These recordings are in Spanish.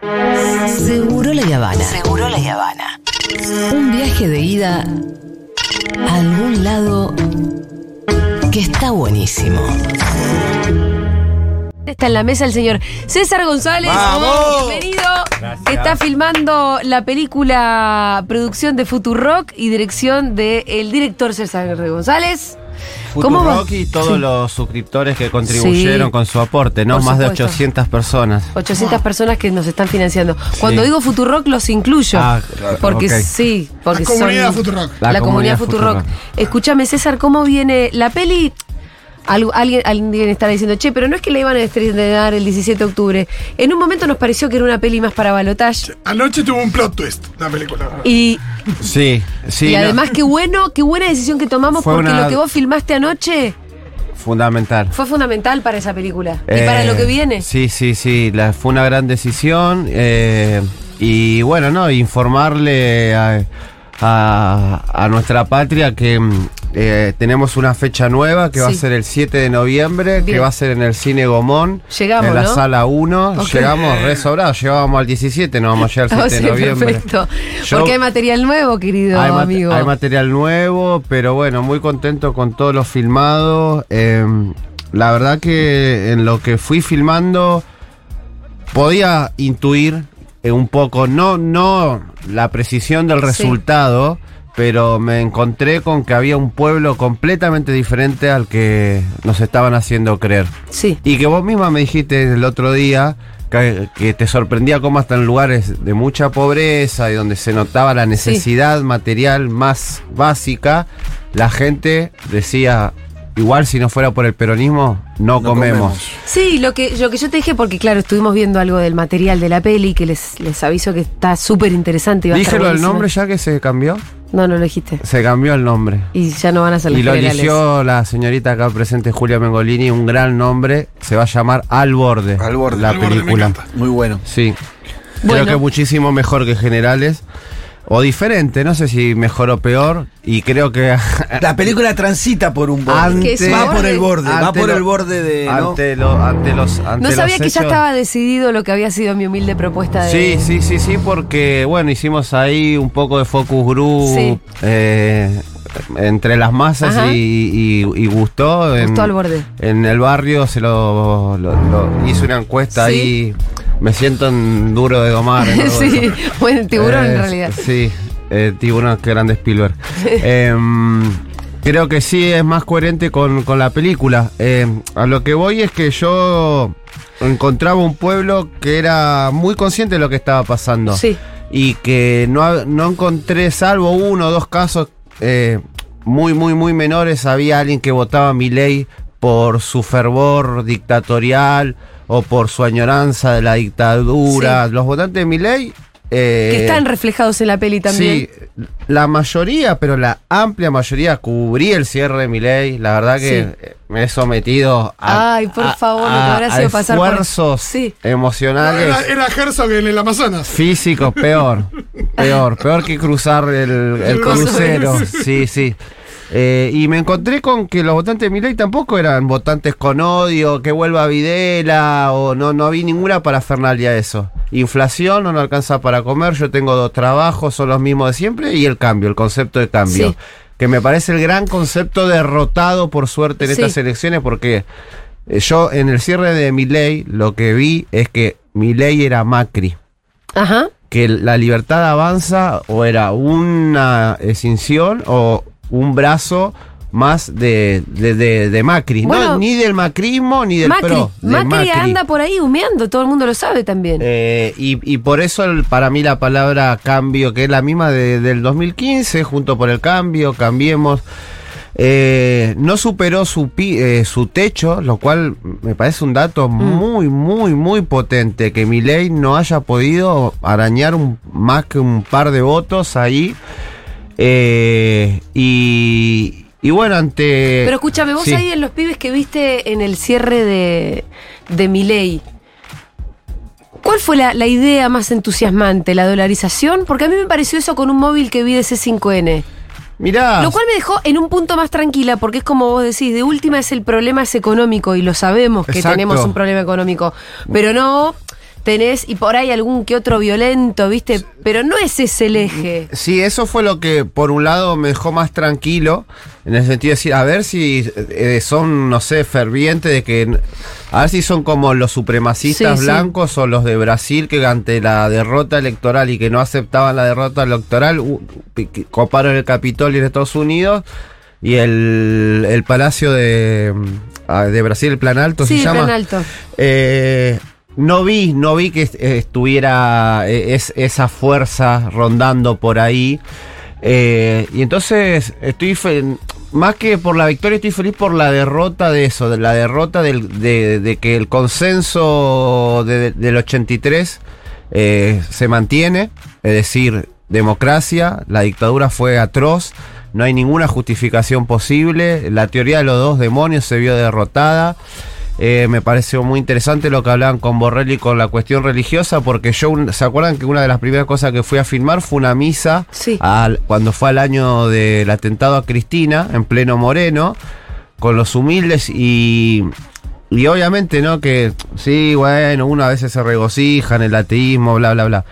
Seguro la Habana. Seguro la Habana. Un viaje de ida a algún lado que está buenísimo. Está en la mesa el señor César González. ¡Vamos! Bienvenido. Está filmando la película producción de Futurock y dirección del director César González. Futurock y todos Sí. los suscriptores que contribuyeron Sí. con su aporte, ¿no? Por Más de supuesto. 800 personas. 800 personas que nos están financiando. Cuando digo Futurock los incluyo. Ah, claro, porque sí, porque La comunidad son- Futurock. La, La comunidad, comunidad Futurock. Futurock. Escúchame, César, ¿cómo viene la peli? Algu- alguien, alguien estará diciendo, che, pero no es que la iban a estrenar el 17 de octubre. En un momento nos pareció que era una peli más para balotage. Anoche tuvo un plot twist la película. Y, Sí, sí. y no, además, qué bueno, qué buena decisión que tomamos Fue porque una- lo que vos filmaste anoche fundamental. fue fundamental para esa película. y Eh, para lo que viene. Sí, sí, sí. la- fue una gran decisión. eh, y bueno, no, informarle a, a- a nuestra patria que mm, eh, tenemos una fecha nueva que va a ser el 7 de noviembre, Bien. que va a ser en el Cine Gomón. Llegamos, En la ¿no? sala 1. Ok. Llegamos re sobrados. Llegábamos al 17, no vamos a llegar al Ah, 7 sí, de noviembre. perfecto. Yo- Porque hay material nuevo, querido hay, amigo. hay material nuevo, pero bueno, muy contento con todo lo filmado. Eh, la verdad que en lo que fui filmando podía intuir eh, un poco, no, no la precisión del Sí. Pero me encontré con que había un pueblo completamente diferente al que nos estaban haciendo creer. Sí. Y que vos misma me dijiste el otro día que, que te sorprendía cómo hasta en lugares de mucha pobreza y donde se notaba la necesidad material más básica, la gente decía, igual si no fuera por el peronismo, no, No comemos. comemos. Sí, lo que, lo que yo te dije, porque claro, estuvimos viendo algo del material de la peli, que les, les aviso que está súper interesante. Díjelo el nombre ya que se cambió. No, no lo dijiste. Se cambió el nombre. Y ya no van a ser los Y lo generales. eligió la señorita acá presente, Julia Mengolini, un gran nombre. Se va a llamar Al Borde. Al Borde. La Al Borde, me película. Muy bueno. Sí. Bueno. Creo que muchísimo mejor que Generales. O diferente, no sé si mejor o peor. Y creo que. La película transita por un borde. Ante- va por el borde, va por lo- el borde de. ¿no? ante, lo- ante los. ante No los sabía que ya estaba decidido lo que había sido mi humilde propuesta de. Sí, sí, sí, sí, porque bueno, hicimos ahí un poco de focus group Sí. eh, entre las masas y, y- y gustó. En, Gustó al borde. En el barrio se lo, lo- lo- hice una encuesta Sí. ahí. Me siento en duro de domar. en algo de sí, bueno, el tiburón en Eh, realidad. Sí, eh, tiburón que grande Spielberg. Em, creo que sí es más coherente con, con la película. Em, a lo que voy es que yo encontraba un pueblo que era muy consciente de lo que estaba pasando. Sí. Y que no, no encontré, salvo uno o dos casos eh, muy, muy, muy menores, había alguien que votaba mi ley por su fervor dictatorial o por su añoranza de la dictadura. Los votantes de mi ley... que están reflejados en la peli también. Sí, la mayoría, pero la amplia mayoría cubrí el cierre de mi ley. La verdad que Sí. eh, me he sometido a, Ay, por a- favor, a- habrá a sido pasar por- esfuerzos Sí. emocionales. Era, era Herzog en el Amazonas. Físicos, peor. Peor, peor que cruzar el, el El crucero. Sí, sí. Eh, y me encontré con que los votantes de mi ley tampoco eran votantes con odio, que vuelva Videla, o no, no vi ninguna parafernalia de eso. Inflación, no nos alcanza para comer, yo tengo dos trabajos, son los mismos de siempre, y el cambio, el concepto de cambio. Sí. Que me parece el gran concepto derrotado, por suerte, en Sí. estas elecciones, porque eh, yo en el cierre de mi ley lo que vi es que mi ley era Macri Ajá. que la libertad avanza o era una extinción o un brazo más de, de, de- de Macri. Bueno, no, ni del macrismo ni del Macri. pro. Macri, anda por ahí humeando, todo el mundo lo sabe también. Eh, y, y por eso el- para mí la palabra cambio, que es la misma de- del 2015, junto por el cambio, cambiemos, eh, no superó su, pi- eh, su techo, lo cual me parece un dato muy, muy, muy potente, que mi ley no haya podido arañar un- más que un par de votos ahí. Eh, y, y bueno, ante... Pero escúchame, vos sí. ahí en los pibes que viste en el cierre de, de Milei, ¿cuál fue la, la idea más entusiasmante? ¿La dolarización? Porque a mí me pareció eso con un móvil que vi de C5N. Mirá, Lo cual me dejó en un punto más tranquila, porque es como vos decís, de última es el problema es económico y lo sabemos que Exacto. tenemos un problema económico. Pero no tenés, y por ahí algún que otro violento, ¿viste? Pero no es ese el eje. Sí, eso fue lo que por un lado me dejó más tranquilo, en el sentido de decir, a ver si eh, son, no sé, fervientes de que, a ver si son como los supremacistas Sí, sí. blancos o los de Brasil que ante la derrota electoral y que no aceptaban la derrota electoral, uh, coparon el Capitolio en Estados Unidos y el, el Palacio de, mm, ah, de Brasil, el Plan Alto Sí, se llama. plan alto. Eh, no vi, no vi que est- estuviera es- esa fuerza rondando por ahí. Eh, y entonces estoy fe- más que por la victoria, estoy feliz por la derrota de eso, de la derrota del- de, que el consenso de- del 83 eh, se mantiene, es decir, democracia, la dictadura fue atroz, no hay ninguna justificación posible, la teoría de los dos demonios se vio derrotada. Eh, me pareció muy interesante lo que hablaban con Borrelli con la cuestión religiosa, porque yo, ¿se acuerdan que una de las primeras cosas que fui a filmar fue una misa Sí. al- cuando fue al año del atentado a Cristina, en pleno Moreno, con los humildes y, y obviamente, ¿no? Que sí, bueno, uno a veces se regocija en el ateísmo, bla, bla, bla.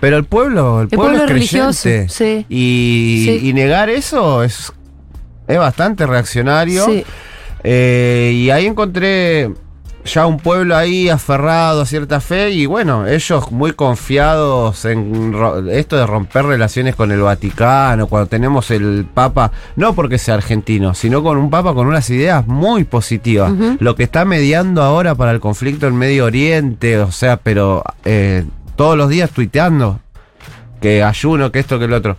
Pero el pueblo, el, El pueblo, pueblo es religioso, creyente. sí. Y, Sí. y negar eso es, es bastante reaccionario. Sí. Eh, y ahí encontré ya un pueblo ahí aferrado a cierta fe y bueno, ellos muy confiados en esto de romper relaciones con el Vaticano, cuando tenemos el Papa, no porque sea argentino, sino con un Papa con unas ideas muy positivas. Lo que está mediando ahora para el conflicto en Medio Oriente, o sea, pero eh, todos los días tuiteando que ayuno, que esto, que el otro.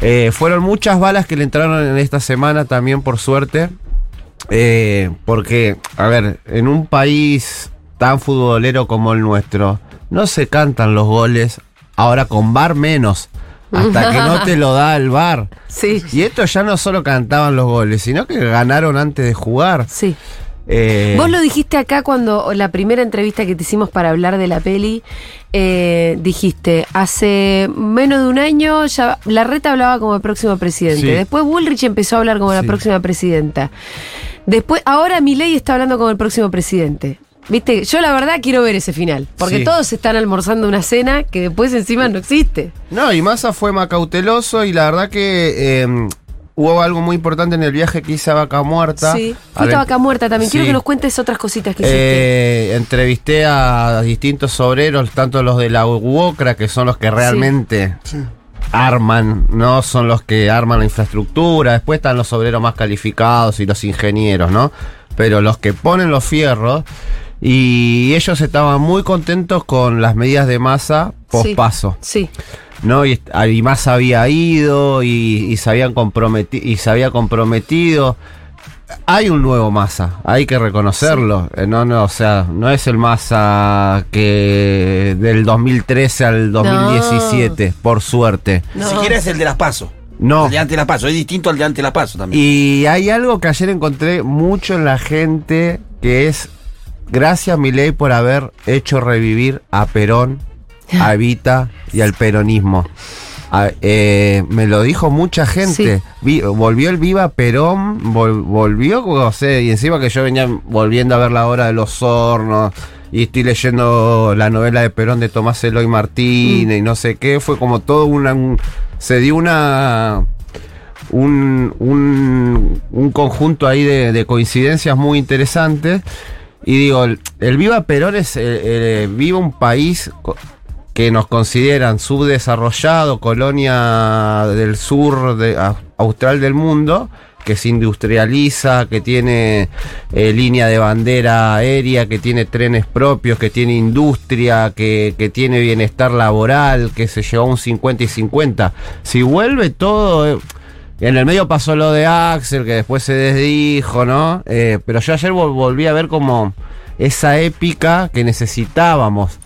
Eh, fueron muchas balas que le entraron en esta semana también, por suerte. Eh, porque, a ver, en un país tan futbolero como el nuestro, no se cantan los goles, ahora con bar menos, hasta que no te lo da el bar. Sí, Y esto ya no solo cantaban los goles, sino que ganaron antes de jugar. sí. Eh, Vos lo dijiste acá cuando la primera entrevista que te hicimos para hablar de la peli, eh, dijiste, hace menos de un año ya la reta hablaba como el próximo presidente, Sí. después Bullrich empezó a hablar como la próxima presidenta, después ahora Milei está hablando como el próximo presidente. Viste, yo la verdad quiero ver ese final, porque Sí. todos están almorzando una cena que después encima no existe. No, y Massa fue más cauteloso y la verdad que eh, hubo algo muy importante en el viaje que hice a Vaca Muerta. Sí, fuiste a Vaca Muerta también, quiero que nos cuentes otras cositas que hiciste. Eh, entrevisté a distintos obreros, tanto los de la UOCRA, que son los que realmente arman, no son los que arman la infraestructura, después están los obreros más calificados y los ingenieros, ¿no? Pero los que ponen los fierros, y ellos estaban muy contentos con las medidas de masa post Sí. paso. Sí, ¿no? Y, y más había ido y, y se habían comprometido y se había comprometido. Hay un nuevo Massa, hay que reconocerlo. Eh, No, no, o sea, no es el Massa que del 2013 al 2017, por suerte. Ni No. siquiera es el de las pasos. No. El de antes de las pasos. Es distinto al de antes de las pasos también. Y hay algo que ayer encontré mucho en la gente que es gracias Milei por haber hecho revivir a Perón, a Evita y al peronismo. A- eh, me lo dijo mucha gente. Sí. Vi- volvió el Viva Perón, vol- volvió, y encima que yo venía volviendo a ver la hora de los hornos. Y estoy leyendo la novela de Perón de Tomás Eloy Martínez y no sé qué. Fue como todo una. un- se dio una un, un, un conjunto ahí de, de coincidencias muy interesantes. Y digo, el, el Viva Perón es eh, eh, viva un país que nos consideran subdesarrollado, colonia del sur de, austral del mundo, que se industrializa, que tiene eh, línea de bandera aérea, que tiene trenes propios, que tiene industria, que, que tiene bienestar laboral, que se llevó un 50 y 50. Si vuelve todo... eh, en el medio pasó lo de Axel, que después se desdijo, ¿no? Eh, pero yo ayer vol- volví a ver como esa épica que necesitábamos.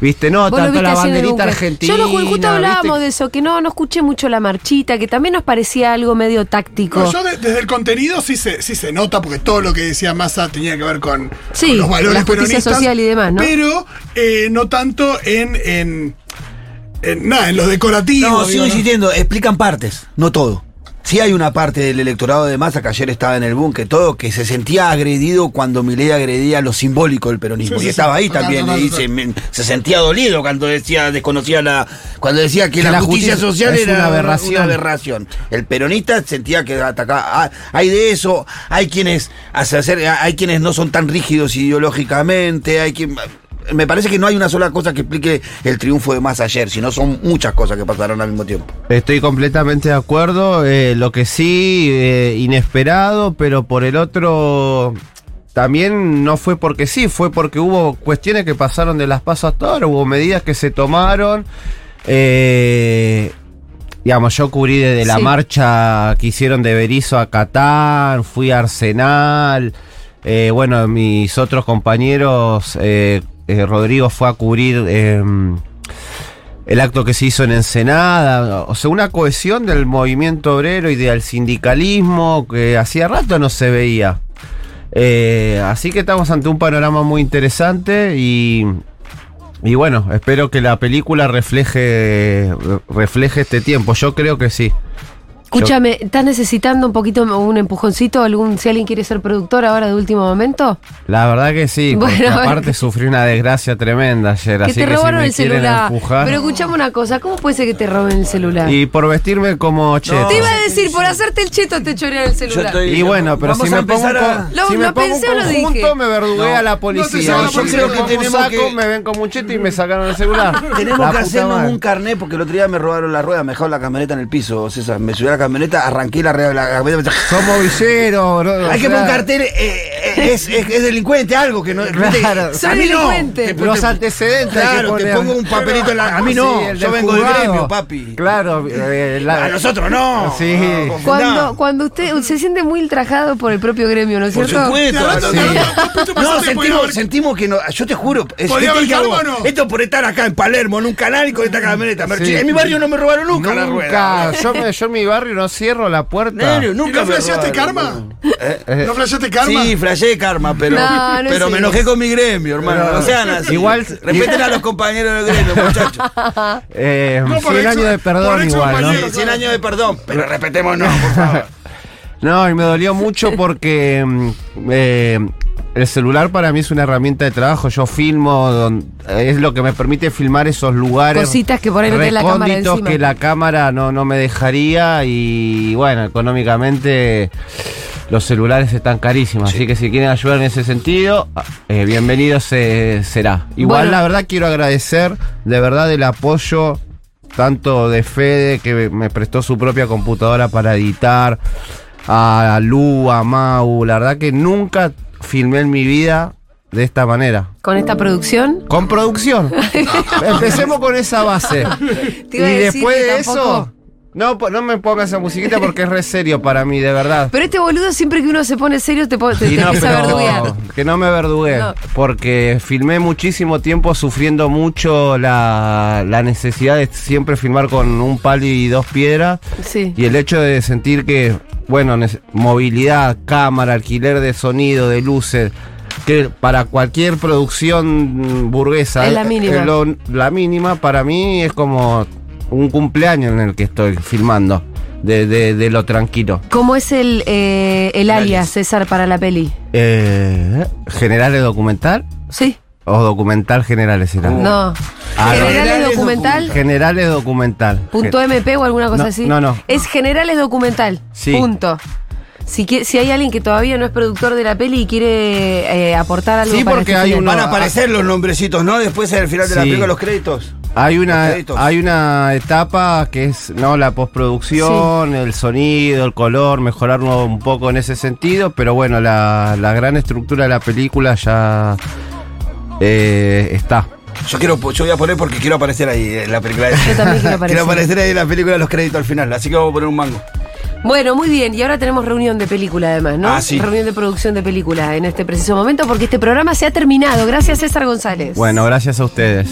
¿Viste? No, tanto viste la banderita argentina. Yo lo ju- justo hablábamos ¿viste? de eso, que no, no escuché mucho la marchita, que también nos parecía algo medio táctico. No, yo de- desde el contenido sí se, sí se nota, porque todo lo que decía Massa tenía que ver con, Sí, con los valores peronistas, social y demás, ¿no? Pero eh, no tanto en, en, en nada, en lo decorativo. No, digo, sigo ¿no? insistiendo. Explican partes, no todo. Sí hay una parte del electorado de masa que ayer estaba en el boom, que todo, que se sentía agredido cuando Milei agredía lo simbólico del peronismo. Sí, sí, y estaba sí. ahí también, y total. se, me- se sentía dolido cuando decía, desconocía la, cuando decía que, Que la, la justicia, justicia social es era una aberración. una aberración. El peronista sentía que atacaba. Ah, hay de eso, hay quienes hace- hacer, hay quienes no son tan rígidos ideológicamente, hay quien me parece que no hay una sola cosa que explique el triunfo de más ayer, sino son muchas cosas que pasaron al mismo tiempo. Estoy completamente de acuerdo. eh, lo que sí, eh, inesperado, pero por el otro. También no fue porque sí, fue porque hubo cuestiones que pasaron de las pasos hasta ahora, hubo medidas que se tomaron. eh, digamos, yo cubrí desde la marcha que hicieron de Berizo a Catán, fui a Arsenal. eh, bueno, mis otros compañeros, eh, eh, Rodrigo fue a cubrir. em, el acto que se hizo en Ensenada, o sea, una cohesión del movimiento obrero y del sindicalismo que hacía rato no se veía. Eh, así que estamos ante un panorama muy interesante y, y bueno, espero que la película refleje, refleje este tiempo. Yo creo que sí. Escúchame, ¿estás necesitando un poquito un empujoncito? algún Si alguien quiere ser productor ahora de último momento. La verdad que sí, porque Bueno, a aparte sufrí una desgracia tremenda ayer, Que así te que si robaron me el celular. empujar- Pero escuchame una cosa, ¿cómo puede ser que te roben el celular? y por vestirme como cheto. Te iba a decir, por hacerte el cheto te chorean el celular. estoy- Y bueno, pero si a me pongo a- Lo- si lo me pongo pensé o un lo dije. me verduguea No, la no policía. la yo policía. creo Yo que creo que tenemos tenemos que- me ven como un cheto y me sacaron el celular. Tenemos La que hacernos madre. un carnet porque el otro día me robaron la rueda, me dejaron la camioneta en el piso, César. Me subí a la camioneta, arranqué la, rueda- la camioneta. Somos villeros, bro. Hay o que poner un cartel, eh, es, es- es delincuente, algo que no. Claro. A mí no. delincuente. Te- te- Los antecedentes que Claro, te pongo un papelito en la. A mí no, Sí, yo vengo del gremio, papi. Claro, eh, la- A nosotros no. Sí. No. Cuando, cuando usted se siente muy ultrajado por el propio gremio, ¿no es Por cierto? supuesto. De- ¿cuánto No, sentimos, haber- sentimos que no, yo te juro, es, ¿Podía ¿qué te haber dije a calma vos? o no? esto por estar acá en Palermo, en un canal y con esta camioneta. En mi barrio no me robaron nunca, la rueda. Nunca. Yo, en mi barrio no cierro la puerta. Serio, ¿Y nunca no flasheaste karma? Eh, ¿No flasheaste karma? Sí, karma, pero, No, no pero me enojé con mi gremio, hermano. Pero- no sean así. Igual- Respeten a los compañeros del gremio, muchachos. eh, No, por 100 ex- años de perdón igual, ¿no? compañero. 100 años de perdón, pero respetémonos, por favor. No, y me dolió mucho porque mm, eh, el celular para mí es una herramienta de trabajo. Yo filmo, don- es lo que me permite filmar esos lugares. Cositas que por ahí la cámara encima. que la cámara no, no me dejaría y bueno, económicamente los celulares están carísimos. Así que si quieren ayudar en ese sentido, eh, bienvenido se- será. Igual Bueno. la verdad quiero agradecer de verdad el apoyo tanto de Fede que me prestó su propia computadora para editar, a Lu, a Mau, la verdad que nunca filmé en mi vida de esta manera. Con esta producción. Con producción. Empecemos con esa base. Te iba a y decir después que de tampoco- eso, no, no me pongas esa musiquita porque es re serio para mí, de verdad. Pero este boludo siempre que uno se pone serio te, te, te no, empieza a verduguear. que no me verdugué, No. porque filmé muchísimo tiempo sufriendo mucho la, la necesidad de siempre filmar con un palo y dos piedras. Sí. Y el hecho de sentir que, bueno, movilidad, cámara, alquiler de sonido, de luces, que para cualquier producción burguesa, Es la mínima. eh, lo- la mínima para mí es como un cumpleaños en el que estoy filmando, de, de- de lo tranquilo. ¿Cómo es el, eh, el alias, César, para la peli? Eh, ¿Generales documental? Sí. ¿O documental generales será? No. Ah, no. Generales documental. Generales documental. Punto MP o alguna cosa No, así. no, no. Es Generales Documental. Sí. Punto. Si, hay alguien que todavía no es productor de la peli y quiere eh, aportar algo Sí, para porque este hay final. Van a aparecer los nombrecitos, ¿no? Después al final de la Sí. película, los créditos. Hay Los una, créditos. hay una etapa que es no la postproducción, el sonido, el color, mejorarlo un poco en ese sentido, pero bueno, la, la gran estructura de la película ya eh, está. Yo quiero, yo voy a poner porque quiero aparecer ahí en la película. Yo también quiero aparecer. Quiero aparecer ahí en la película de los créditos al final, así que vamos a poner un mango. Bueno, muy bien. Y ahora tenemos reunión de película además, ¿no? Ah, sí. Reunión de producción de película en este preciso momento porque este programa se ha terminado. Gracias, César González. Bueno, gracias a ustedes.